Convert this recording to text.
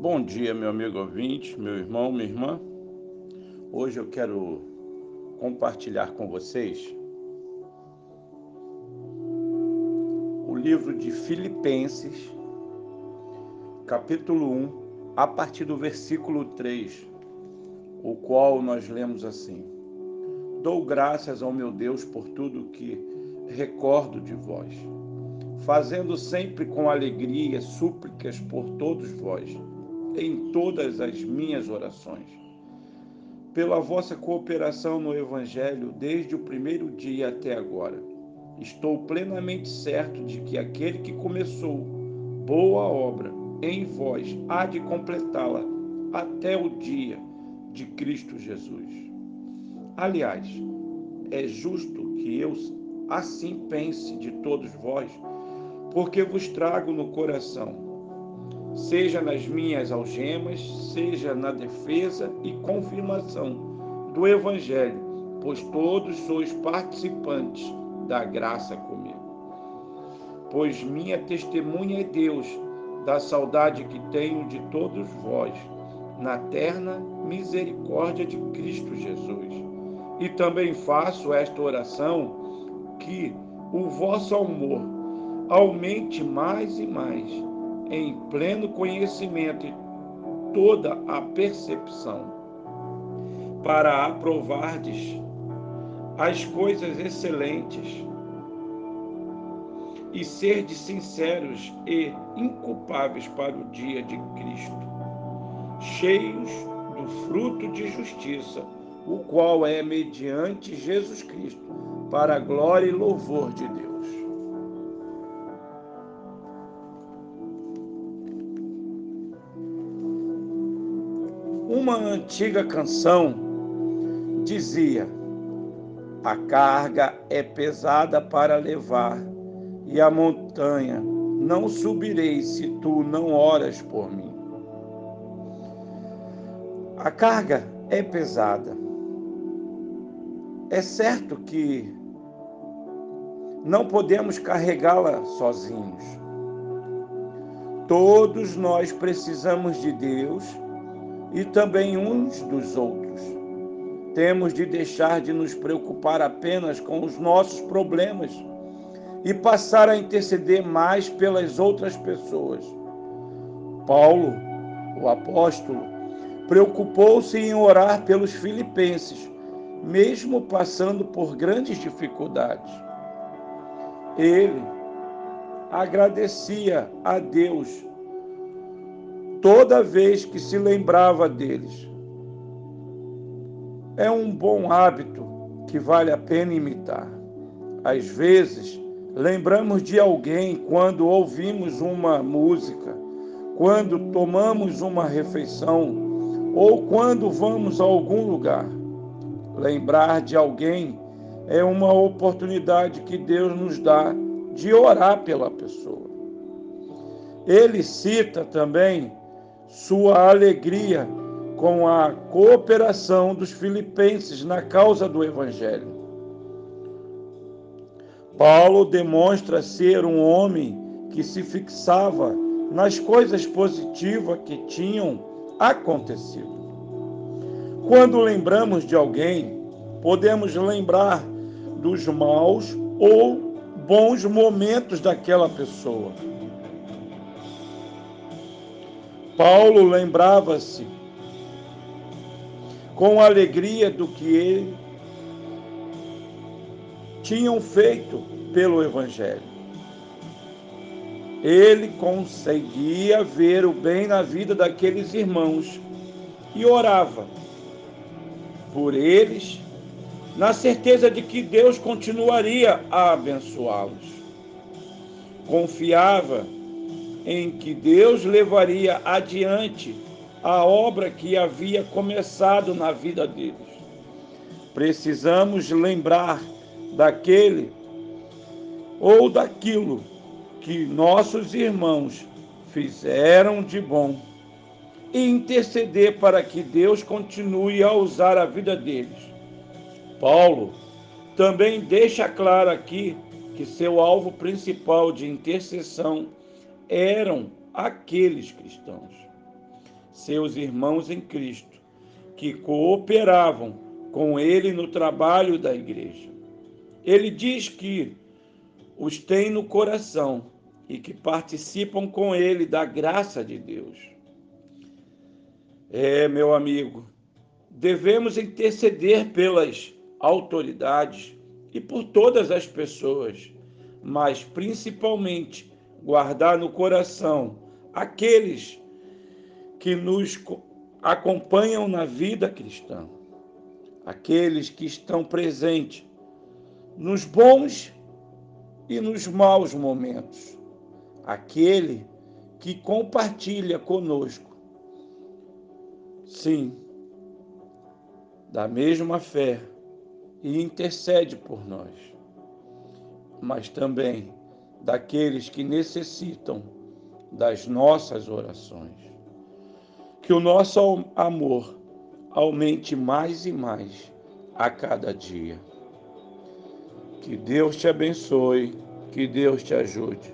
Bom dia, meu amigo ouvinte, meu irmão, minha irmã. Hoje eu quero compartilhar com vocês o livro de Filipenses, capítulo 1, a partir do versículo 3, o qual nós lemos assim: Dou graças ao meu Deus por tudo que recordo de vós, fazendo sempre com alegria súplicas por todos vós, em todas as minhas orações. Pela vossa cooperação no Evangelho desde o primeiro dia até agora, estou plenamente certo de que aquele que começou boa obra em vós há de completá-la até o dia de Cristo Jesus. Aliás, é justo que eu assim pense de todos vós, porque vos trago no coração, seja nas minhas algemas, seja na defesa e confirmação do Evangelho, pois todos sois participantes da graça comigo. Pois minha testemunha é Deus da saudade que tenho de todos vós, na terna misericórdia de Cristo Jesus e também faço esta oração que o vosso amor aumente mais e mais em pleno conhecimento e toda a percepção, para aprovardes as coisas excelentes e serdes sinceros e inculpáveis para o dia de Cristo, cheios do fruto de justiça o qual é mediante Jesus Cristo, para a glória e louvor de Deus. Uma antiga canção dizia: A carga é pesada para levar, e a montanha não subirei se tu não oras por mim. A carga é pesada é certo que não podemos carregá-la sozinhos. Todos nós precisamos de Deus e também uns dos outros. Temos de deixar de nos preocupar apenas com os nossos problemas e passar a interceder mais pelas outras pessoas. Paulo, o apóstolo, preocupou-se em orar pelos filipenses mesmo passando por grandes dificuldades. Ele agradecia a Deus toda vez que se lembrava deles. É um bom hábito que vale a pena imitar. Às vezes, lembramos de alguém quando ouvimos uma música, quando tomamos uma refeição ou quando vamos a algum lugar. Lembrar de alguém é uma oportunidade que Deus nos dá de orar pela pessoa. Ele cita também sua alegria com a cooperação dos filipenses na causa do Evangelho. Paulo demonstra ser um homem que se fixava nas coisas positivas que tinham acontecido. Quando lembramos de alguém, podemos lembrar dos maus ou bons momentos daquela pessoa. Paulo lembrava-se com alegria do que ele tinham feito pelo Evangelho. Ele conseguia ver o bem na vida daqueles irmãos e orava por eles, na certeza de que Deus continuaria a abençoá-los. Confiava em que Deus levaria adiante a obra que havia começado na vida deles. Precisamos lembrar daquele ou daquilo que nossos irmãos fizeram de bom e interceder para que Deus continue a usar a vida deles. Paulo também deixa claro aqui que seu alvo principal de intercessão eram aqueles cristãos. seus irmãos em Cristo, que cooperavam com ele no trabalho da igreja. Ele diz que os tem no coração e que participam com ele da graça de Deus. É, meu amigo, devemos interceder pelas autoridades e por todas as pessoas, mas principalmente guardar no coração aqueles que nos acompanham na vida cristã, aqueles que estão presentes nos bons e nos maus momentos, aquele que compartilha conosco. Sim, da mesma fé e intercede por nós, mas também daqueles que necessitam das nossas orações que o nosso amor aumente mais e mais a cada dia. Que Deus te abençoe, que Deus te ajude.